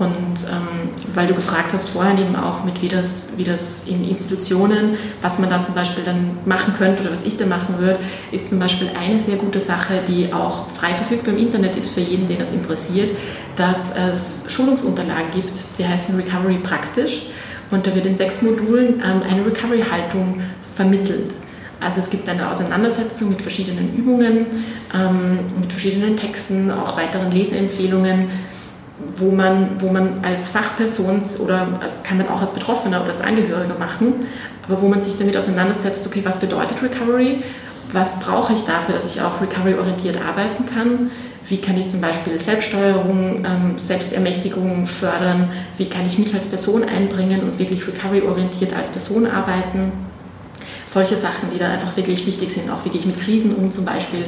Und ähm, weil du gefragt hast vorhin eben auch mit, wie das, wie das in Institutionen, was man dann zum Beispiel dann machen könnte oder was ich dann machen würde, ist zum Beispiel eine sehr gute Sache, die auch frei verfügbar im Internet ist für jeden, den das interessiert, dass es Schulungsunterlagen gibt, die heißen Recovery praktisch. Und da wird in sechs Modulen ähm, eine Recovery-Haltung vermittelt. Also es gibt eine Auseinandersetzung mit verschiedenen Übungen, ähm, mit verschiedenen Texten, auch weiteren Leseempfehlungen, wo man, wo man als Fachperson oder kann man auch als Betroffener oder als Angehöriger machen, aber wo man sich damit auseinandersetzt, okay, was bedeutet Recovery? Was brauche ich dafür, dass ich auch recovery-orientiert arbeiten kann? Wie kann ich zum Beispiel Selbststeuerung, ähm, Selbstermächtigung fördern? Wie kann ich mich als Person einbringen und wirklich recovery-orientiert als Person arbeiten? Solche Sachen, die da einfach wirklich wichtig sind, auch wie gehe ich mit Krisen um zum Beispiel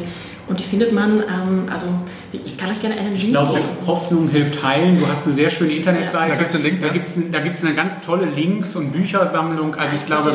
und die findet man, ähm, also ich kann euch gerne einen Link Ich glaube, geben. Hoffnung hilft heilen. Du hast eine sehr schöne Internetseite. Ja. Da gibt es einen Link. Da gibt es da gibt's eine ganz tolle Links- und Büchersammlung. Also ich glaube,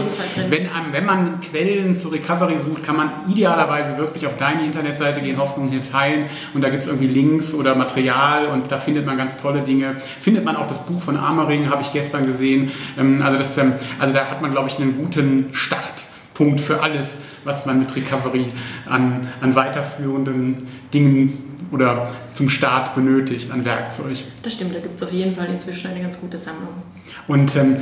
wenn, wenn man Quellen zu Recovery sucht, kann man idealerweise wirklich auf deine Internetseite gehen, Hoffnung hilft heilen. Und da gibt es irgendwie Links oder Material und da findet man ganz tolle Dinge. Findet man auch das Buch von Amering, habe ich gestern gesehen. Ähm, also, das, ähm, also da hat man, glaube ich, einen guten Start Punkt für alles, was man mit Recovery an, an weiterführenden Dingen oder zum Start benötigt an Werkzeug. Das stimmt, da gibt es auf jeden Fall inzwischen eine ganz gute Sammlung. Und ähm,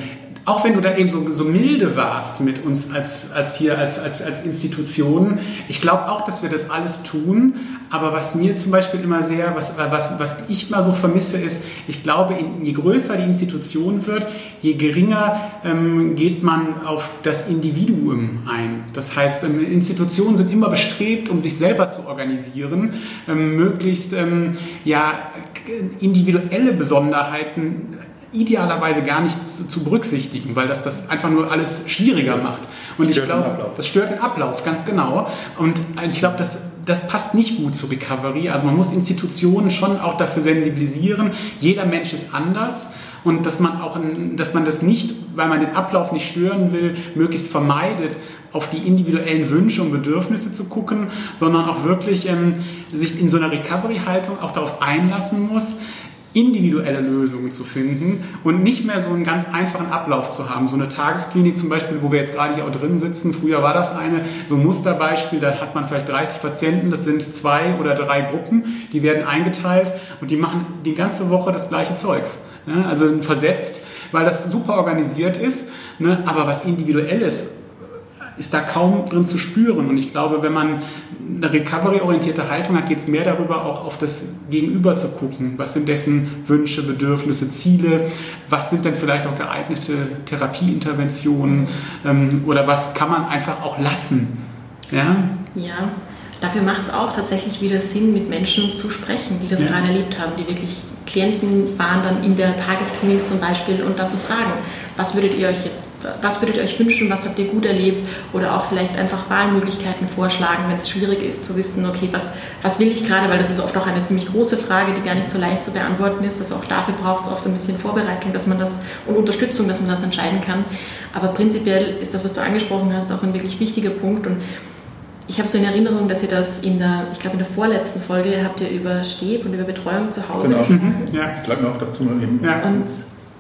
auch wenn du da eben so, so milde warst mit uns als, als hier, als, als, als Institution, ich glaube auch, dass wir das alles tun. Aber was mir zum Beispiel immer sehr, was, was, was ich mal so vermisse, ist, ich glaube, je größer die Institution wird, je geringer ähm, geht man auf das Individuum ein. Das heißt, ähm, Institutionen sind immer bestrebt, um sich selber zu organisieren, ähm, möglichst ähm, ja, individuelle Besonderheiten idealerweise gar nicht zu, zu, berücksichtigen, weil das das einfach nur alles schwieriger macht. Und ich glaube, das stört den Ablauf, ganz genau. Und ich glaube, das, das passt nicht gut zu Recovery. Also man muss Institutionen schon auch dafür sensibilisieren. Jeder Mensch ist anders und dass man auch, dass man das nicht, weil man den Ablauf nicht stören will, möglichst vermeidet, auf die individuellen Wünsche und Bedürfnisse zu gucken, sondern auch wirklich ähm, sich in so einer Recovery-Haltung auch darauf einlassen muss, individuelle Lösungen zu finden und nicht mehr so einen ganz einfachen Ablauf zu haben. So eine Tagesklinik zum Beispiel, wo wir jetzt gerade hier auch drin sitzen, früher war das eine, so ein Musterbeispiel, da hat man vielleicht 30 Patienten, das sind zwei oder drei Gruppen, die werden eingeteilt und die machen die ganze Woche das gleiche Zeugs. Ja, also versetzt, weil das super organisiert ist, ne, aber was Individuelles ist da kaum drin zu spüren. Und ich glaube, wenn man eine recovery-orientierte Haltung hat, geht es mehr darüber, auch auf das Gegenüber zu gucken. Was sind dessen Wünsche, Bedürfnisse, Ziele? Was sind denn vielleicht auch geeignete Therapieinterventionen? Ähm, oder was kann man einfach auch lassen? Ja, ja. Dafür macht es auch tatsächlich wieder Sinn, mit Menschen zu sprechen, die das ja. gerade erlebt haben, die wirklich Klienten waren dann in der Tagesklinik zum Beispiel und dann zu fragen, was würdet ihr euch jetzt, was würdet ihr euch wünschen, was habt ihr gut erlebt oder auch vielleicht einfach Wahlmöglichkeiten vorschlagen, wenn es schwierig ist zu wissen, okay, was, was will ich gerade, weil das ist oft auch eine ziemlich große Frage, die gar nicht so leicht zu beantworten ist. Also auch dafür braucht es oft ein bisschen Vorbereitung, dass man das und Unterstützung, dass man das entscheiden kann. Aber prinzipiell ist das, was du angesprochen hast, auch ein wirklich wichtiger Punkt und ich habe so in Erinnerung, dass ihr das in der, ich glaube in der vorletzten Folge habt ihr über Steb und über Betreuung zu Hause genau. gesprochen. Mhm. Ja, das bleibt mir auch dazu eben. Ja. Und,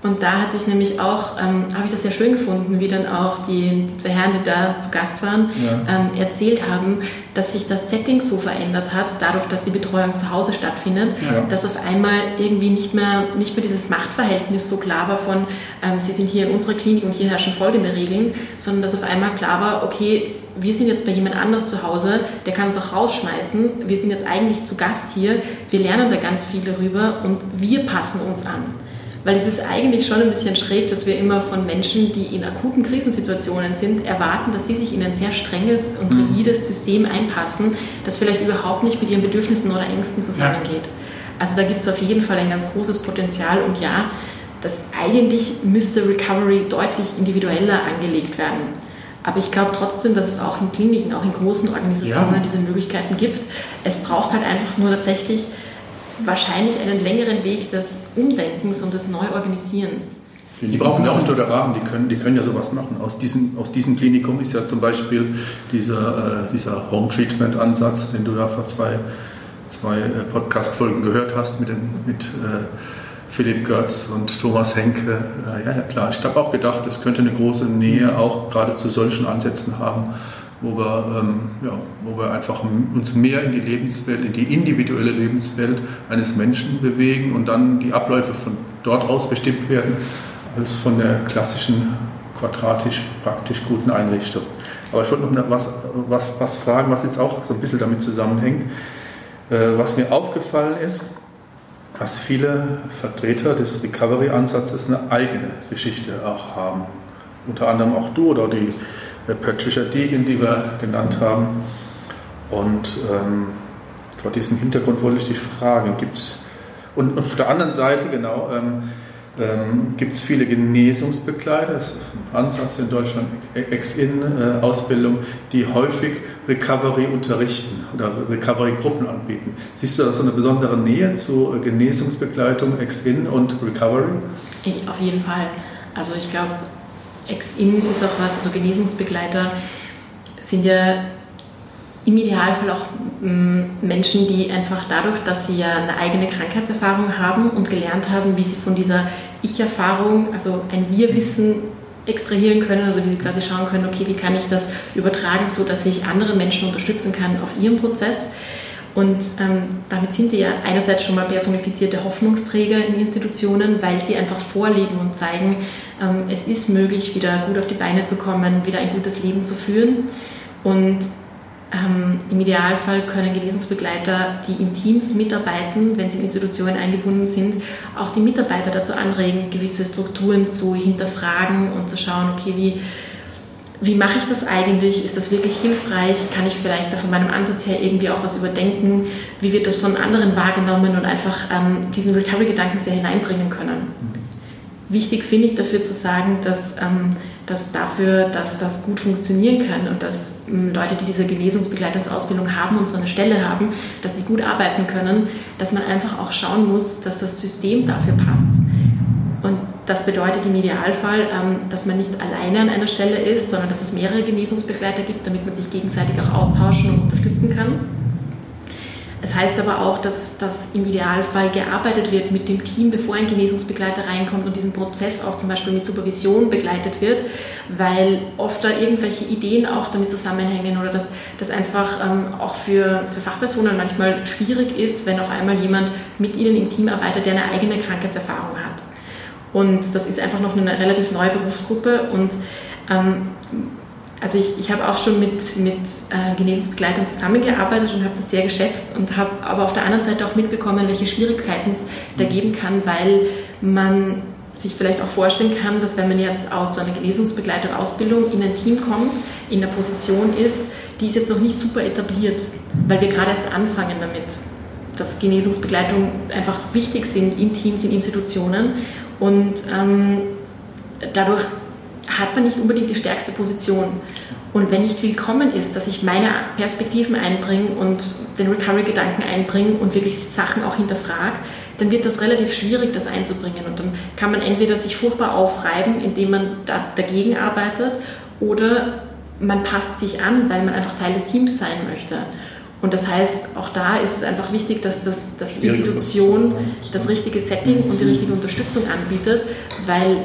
und da hatte ich nämlich auch, ähm, habe ich das sehr schön gefunden, wie dann auch die, die zwei Herren, die da zu Gast waren, ja. ähm, erzählt haben, dass sich das Setting so verändert hat, dadurch, dass die Betreuung zu Hause stattfindet, ja. dass auf einmal irgendwie nicht mehr, nicht mehr dieses Machtverhältnis so klar war von, ähm, Sie sind hier in unserer Klinik und hier herrschen folgende Regeln, sondern dass auf einmal klar war, okay, wir sind jetzt bei jemand anders zu Hause, der kann uns auch rausschmeißen, wir sind jetzt eigentlich zu Gast hier, wir lernen da ganz viel darüber und wir passen uns an. Weil es ist eigentlich schon ein bisschen schräg, dass wir immer von Menschen, die in akuten Krisensituationen sind, erwarten, dass sie sich in ein sehr strenges und mhm. rigides System einpassen, das vielleicht überhaupt nicht mit ihren Bedürfnissen oder Ängsten zusammengeht. Also da gibt es auf jeden Fall ein ganz großes Potenzial und ja, das eigentlich müsste Recovery deutlich individueller angelegt werden. Aber ich glaube trotzdem, dass es auch in Kliniken, auch in großen Organisationen ja. diese Möglichkeiten gibt. Es braucht halt einfach nur tatsächlich wahrscheinlich einen längeren Weg des Umdenkens und des Neuorganisierens. Die, die brauchen ja auch Rahmen, die können, die können ja sowas machen. Aus diesem, aus diesem Klinikum ist ja zum Beispiel dieser, äh, dieser Home Treatment Ansatz, den du da vor zwei, zwei äh, Podcast-Folgen gehört hast mit, dem, mit äh, Philipp Götz und Thomas Henke. Ja, ja klar, ich habe auch gedacht, es könnte eine große Nähe auch gerade zu solchen Ansätzen haben, wo wir, ähm, ja, wo wir einfach uns mehr in die Lebenswelt, in die individuelle Lebenswelt eines Menschen bewegen und dann die Abläufe von dort aus bestimmt werden, als von der klassischen quadratisch praktisch guten Einrichtung. Aber ich wollte noch was, was, was fragen, was jetzt auch so ein bisschen damit zusammenhängt. Äh, was mir aufgefallen ist, dass viele Vertreter des Recovery-Ansatzes eine eigene Geschichte auch haben. Unter anderem auch du oder die Patricia Deegan, die wir genannt haben. Und ähm, vor diesem Hintergrund wollte ich dich fragen, gibt es, und, und, auf der anderen Seite genau, ähm, ähm, gibt es viele Genesungsbegleiter, das ist ein Ansatz in Deutschland, Ex-In-Ausbildung, die häufig Recovery unterrichten oder Recovery-Gruppen anbieten. Siehst du da so eine besondere Nähe zu Genesungsbegleitung, Ex-In und Recovery? Auf jeden Fall. Also ich glaube, Ex-In ist auch was, also Genesungsbegleiter sind ja im Idealfall auch mm, Menschen, die einfach dadurch, dass sie ja eine eigene Krankheitserfahrung haben und gelernt haben, wie sie von dieser Ich-Erfahrung, also ein Wir-Wissen extrahieren können, also wie sie quasi schauen können, okay, wie kann ich das übertragen, so dass ich andere Menschen unterstützen kann auf ihrem Prozess. Und ähm, damit sind die ja einerseits schon mal personifizierte Hoffnungsträger in Institutionen, weil sie einfach vorleben und zeigen, ähm, es ist möglich, wieder gut auf die Beine zu kommen, wieder ein gutes Leben zu führen. Und ähm, Im Idealfall können Genesungsbegleiter, die in Teams mitarbeiten, wenn sie in Institutionen eingebunden sind, auch die Mitarbeiter dazu anregen, gewisse Strukturen zu hinterfragen und zu schauen, okay, wie, wie mache ich das eigentlich? Ist das wirklich hilfreich? Kann ich vielleicht da von meinem Ansatz her irgendwie auch was überdenken? Wie wird das von anderen wahrgenommen und einfach ähm, diesen Recovery-Gedanken sehr hineinbringen können? Wichtig finde ich dafür zu sagen, dass, ähm, dass dafür, dass das gut funktionieren kann und dass ähm, Leute, die diese Genesungsbegleitungsausbildung haben und so eine Stelle haben, dass sie gut arbeiten können, dass man einfach auch schauen muss, dass das System dafür passt. Das bedeutet im Idealfall, ähm, dass man nicht alleine an einer Stelle ist, sondern dass es mehrere Genesungsbegleiter gibt, damit man sich gegenseitig auch austauschen und unterstützen kann. Es heißt aber auch, dass, dass im Idealfall gearbeitet wird mit dem Team, bevor ein Genesungsbegleiter reinkommt und diesen Prozess auch zum Beispiel mit Supervision begleitet wird, weil oft da irgendwelche Ideen auch damit zusammenhängen oder dass das einfach ähm, auch für, für Fachpersonen manchmal schwierig ist, wenn auf einmal jemand mit ihnen im Team arbeitet, der eine eigene Krankheitserfahrung hat. Und das ist einfach noch eine relativ neue Berufsgruppe. Und ähm, also ich, ich habe auch schon mit, mit äh, Genesungsbegleitung zusammengearbeitet und habe das sehr geschätzt und habe aber auf der anderen Seite auch mitbekommen, welche Schwierigkeiten es da geben kann, weil man sich vielleicht auch vorstellen kann, dass wenn man jetzt aus so einer Genesungsbegleitung Ausbildung in ein Team kommt, in der Position ist, die ist jetzt noch nicht super etabliert, weil wir gerade erst anfangen damit, dass Genesungsbegleitung einfach wichtig sind in Teams, in Institutionen und ähm, dadurch hat man nicht unbedingt die stärkste Position. Und wenn nicht willkommen ist, dass ich meine Perspektiven einbringe und den Recovery-Gedanken einbringe und wirklich Sachen auch hinterfrage, dann wird das relativ schwierig, das einzubringen. Und dann kann man entweder sich furchtbar aufreiben, indem man da dagegen arbeitet, oder man passt sich an, weil man einfach Teil des Teams sein möchte. Und das heißt, auch da ist es einfach wichtig, dass, das, dass die Institution das richtige Setting und die richtige Unterstützung anbietet, weil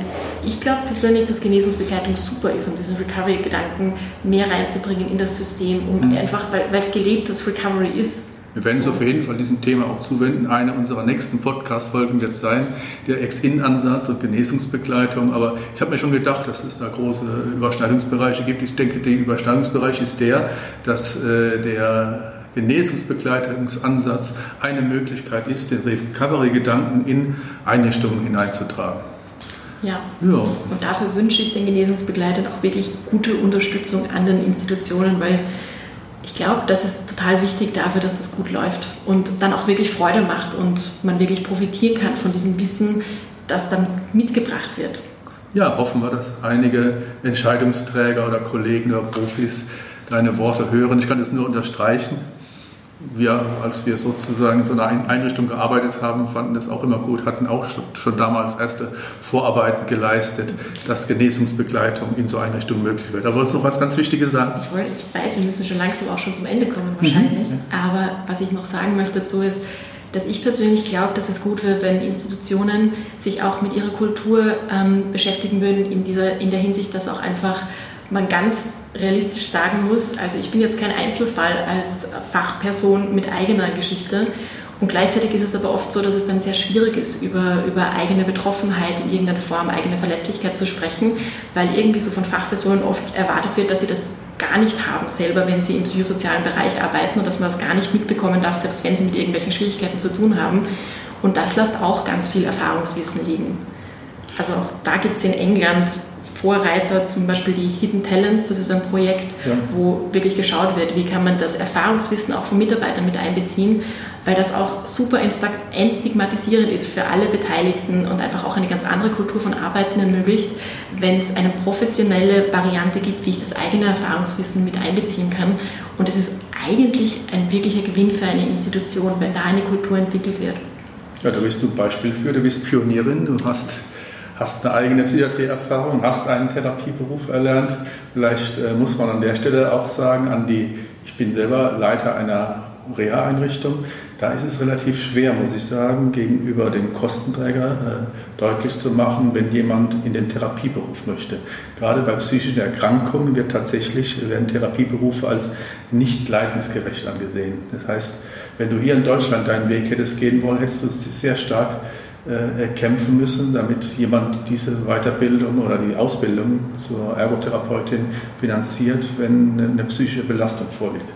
ich glaube persönlich, dass Genesungsbegleitung super ist, um diesen Recovery-Gedanken mehr reinzubringen in das System, um mhm. einfach, weil, es gelebtes Recovery ist. Wir werden uns auf jeden Fall diesem Thema auch zuwenden. Eine unserer nächsten Podcast-Folgen wird sein, der Ex-In-Ansatz und Genesungsbegleitung. Aber ich habe mir schon gedacht, dass es da große Überschneidungsbereiche gibt. Ich denke, der Überschneidungsbereich ist der, dass äh, der Genesungsbegleitungsansatz eine Möglichkeit ist, den Recovery-Gedanken in Einrichtungen hineinzutragen. Ja. ja. Und dafür wünsche ich den Genesungsbegleitern auch wirklich gute Unterstützung an den Institutionen, weil ich glaube, das ist total wichtig dafür, dass das gut läuft und dann auch wirklich Freude macht und man wirklich profitieren kann von diesem Wissen, das dann mitgebracht wird. Ja, hoffen wir, dass einige Entscheidungsträger oder Kollegen oder Profis deine Worte hören. Ich kann das nur unterstreichen wir, als wir sozusagen in so einer Einrichtung gearbeitet haben, fanden das auch immer gut, hatten auch schon damals erste Vorarbeiten geleistet, dass Genesungsbegleitung in so Einrichtungen möglich wird. Da wolltest du noch was ganz Wichtiges sagen? Ich, wollte, ich weiß, wir müssen schon langsam auch schon zum Ende kommen wahrscheinlich. Mhm. Aber was ich noch sagen möchte dazu ist, dass ich persönlich glaube, dass es gut wäre, wenn Institutionen sich auch mit ihrer Kultur ähm, beschäftigen würden, in, dieser, in der Hinsicht, dass auch einfach man ganz realistisch sagen muss, also ich bin jetzt kein Einzelfall als Fachperson mit eigener Geschichte und gleichzeitig ist es aber oft so, dass es dann sehr schwierig ist, über, über eigene Betroffenheit in irgendeiner Form, eigene Verletzlichkeit zu sprechen, weil irgendwie so von Fachpersonen oft erwartet wird, dass sie das gar nicht haben selber, wenn sie im psychosozialen Bereich arbeiten und dass man das gar nicht mitbekommen darf, selbst wenn sie mit irgendwelchen Schwierigkeiten zu tun haben. Und das lässt auch ganz viel Erfahrungswissen liegen. Also auch da gibt es in England Vorreiter, zum Beispiel die Hidden Talents, das ist ein Projekt, ja. wo wirklich geschaut wird, wie kann man das Erfahrungswissen auch von Mitarbeitern mit einbeziehen, weil das auch super entstigmatisierend ist für alle Beteiligten und einfach auch eine ganz andere Kultur von Arbeiten ermöglicht, wenn es eine professionelle Variante gibt, wie ich das eigene Erfahrungswissen mit einbeziehen kann. Und es ist eigentlich ein wirklicher Gewinn für eine Institution, wenn da eine Kultur entwickelt wird. Ja, da bist du ein Beispiel für, du bist Pionierin, du hast hast eine eigene Psychiatrieerfahrung, hast einen Therapieberuf erlernt. Vielleicht äh, muss man an der Stelle auch sagen, an die, ich bin selber Leiter einer Reha-Einrichtungen, da ist es relativ schwer, muss ich sagen, gegenüber dem Kostenträger äh, deutlich zu machen, wenn jemand in den Therapieberuf möchte. Gerade bei psychischen Erkrankungen wird tatsächlich, werden Therapieberufe als nicht leidensgerecht angesehen. Das heißt, wenn du hier in Deutschland deinen Weg hättest gehen wollen, hättest du sehr stark äh, kämpfen müssen, damit jemand diese Weiterbildung oder die Ausbildung zur Ergotherapeutin finanziert, wenn eine psychische Belastung vorliegt.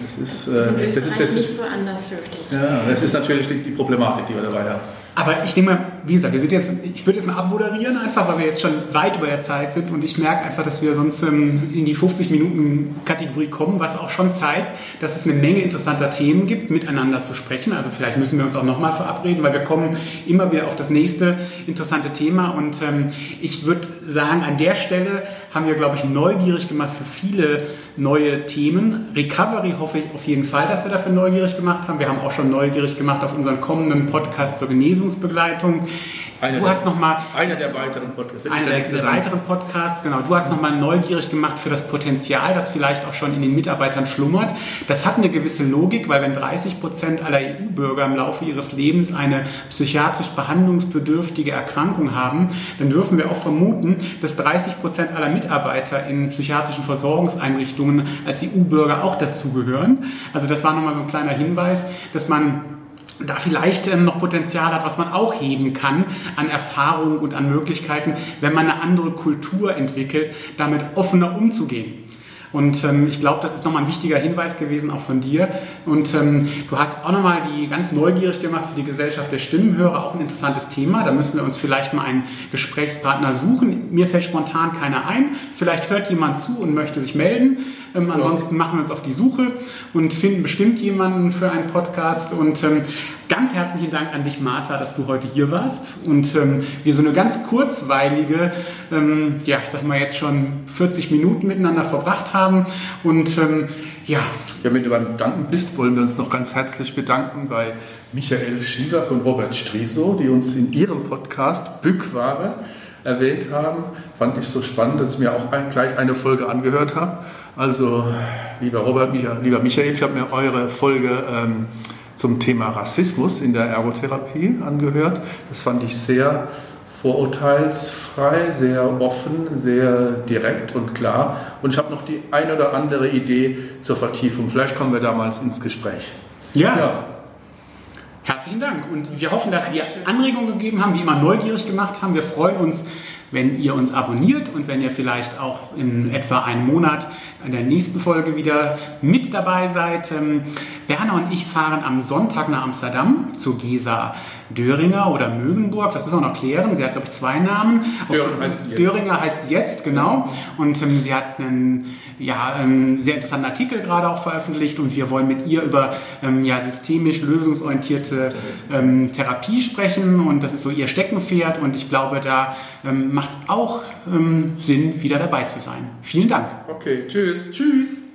Das ist, das ist, äh, das ist, das ist nicht so anders, fürchte ich. Ja, das ist natürlich die, die Problematik, die wir dabei haben. Aber ich denke mal, wie gesagt, wir sind jetzt, ich würde jetzt mal abmoderieren einfach, weil wir jetzt schon weit über der Zeit sind und ich merke einfach, dass wir sonst ähm, in die 50 Minuten Kategorie kommen, was auch schon zeigt, dass es eine Menge interessanter Themen gibt, miteinander zu sprechen. Also vielleicht müssen wir uns auch nochmal verabreden, weil wir kommen immer wieder auf das nächste interessante Thema und ähm, ich würde sagen, an der Stelle haben wir, glaube ich, neugierig gemacht für viele neue Themen. Recovery hoffe ich auf jeden Fall, dass wir dafür neugierig gemacht haben. Wir haben auch schon neugierig gemacht auf unseren kommenden Podcast zur Genesungsbegleitung. Eine du der, hast noch mal einer der weiteren Podcasts. Einer der, der weiteren Podcasts, genau. Du hast nochmal neugierig gemacht für das Potenzial, das vielleicht auch schon in den Mitarbeitern schlummert. Das hat eine gewisse Logik, weil wenn 30 Prozent aller EU-Bürger im Laufe ihres Lebens eine psychiatrisch behandlungsbedürftige Erkrankung haben, dann dürfen wir auch vermuten, dass 30 Prozent aller Mitarbeiter in psychiatrischen Versorgungseinrichtungen als EU-Bürger auch dazugehören. Also das war nochmal so ein kleiner Hinweis, dass man da vielleicht ähm, noch Potenzial hat, was man auch heben kann an Erfahrung und an Möglichkeiten, wenn man eine andere Kultur entwickelt, damit offener umzugehen. Und ähm, ich glaube, das ist nochmal ein wichtiger Hinweis gewesen, auch von dir. Und ähm, du hast auch nochmal die ganz neugierig gemacht für die Gesellschaft der Stimmenhörer, auch ein interessantes Thema. Da müssen wir uns vielleicht mal einen Gesprächspartner suchen. Mir fällt spontan keiner ein. Vielleicht hört jemand zu und möchte sich melden. Ähm, ansonsten machen wir uns auf die Suche und finden bestimmt jemanden für einen Podcast. Und ähm, ganz herzlichen Dank an dich, Martha, dass du heute hier warst und ähm, wir so eine ganz kurzweilige, ähm, ja, ich sag mal jetzt schon 40 Minuten miteinander verbracht haben. Und ähm, ja. Ja, wenn du beim Danken bist, wollen wir uns noch ganz herzlich bedanken bei Michael Schiever und Robert Striso, die uns in ihrem Podcast Bückware erwähnt haben. Fand ich so spannend, dass ich mir auch gleich eine Folge angehört habe. Also, lieber Robert, lieber Michael, ich habe mir eure Folge ähm, zum Thema Rassismus in der Ergotherapie angehört. Das fand ich sehr vorurteilsfrei, sehr offen, sehr direkt und klar. Und ich habe noch die ein oder andere Idee zur Vertiefung. Vielleicht kommen wir damals ins Gespräch. Ja. ja. Herzlichen Dank. Und wir hoffen, dass wir Anregungen gegeben haben, wie immer neugierig gemacht haben. Wir freuen uns, wenn ihr uns abonniert und wenn ihr vielleicht auch in etwa einem Monat in der nächsten Folge wieder mit dabei seid. Ähm, Werner und ich fahren am Sonntag nach Amsterdam zu Gesa Döringer oder Mögenburg, das müssen wir noch klären. Sie hat, glaube ich, zwei Namen. Döringer heißt jetzt. Döringer heißt jetzt, genau. Und ähm, sie hat einen ja, ähm, sehr interessanten Artikel gerade auch veröffentlicht und wir wollen mit ihr über ähm, ja, systemisch lösungsorientierte ähm, Therapie sprechen und das ist so ihr Steckenpferd und ich glaube, da ähm, macht es auch ähm, Sinn, wieder dabei zu sein. Vielen Dank. Okay, tschüss. Tschüss.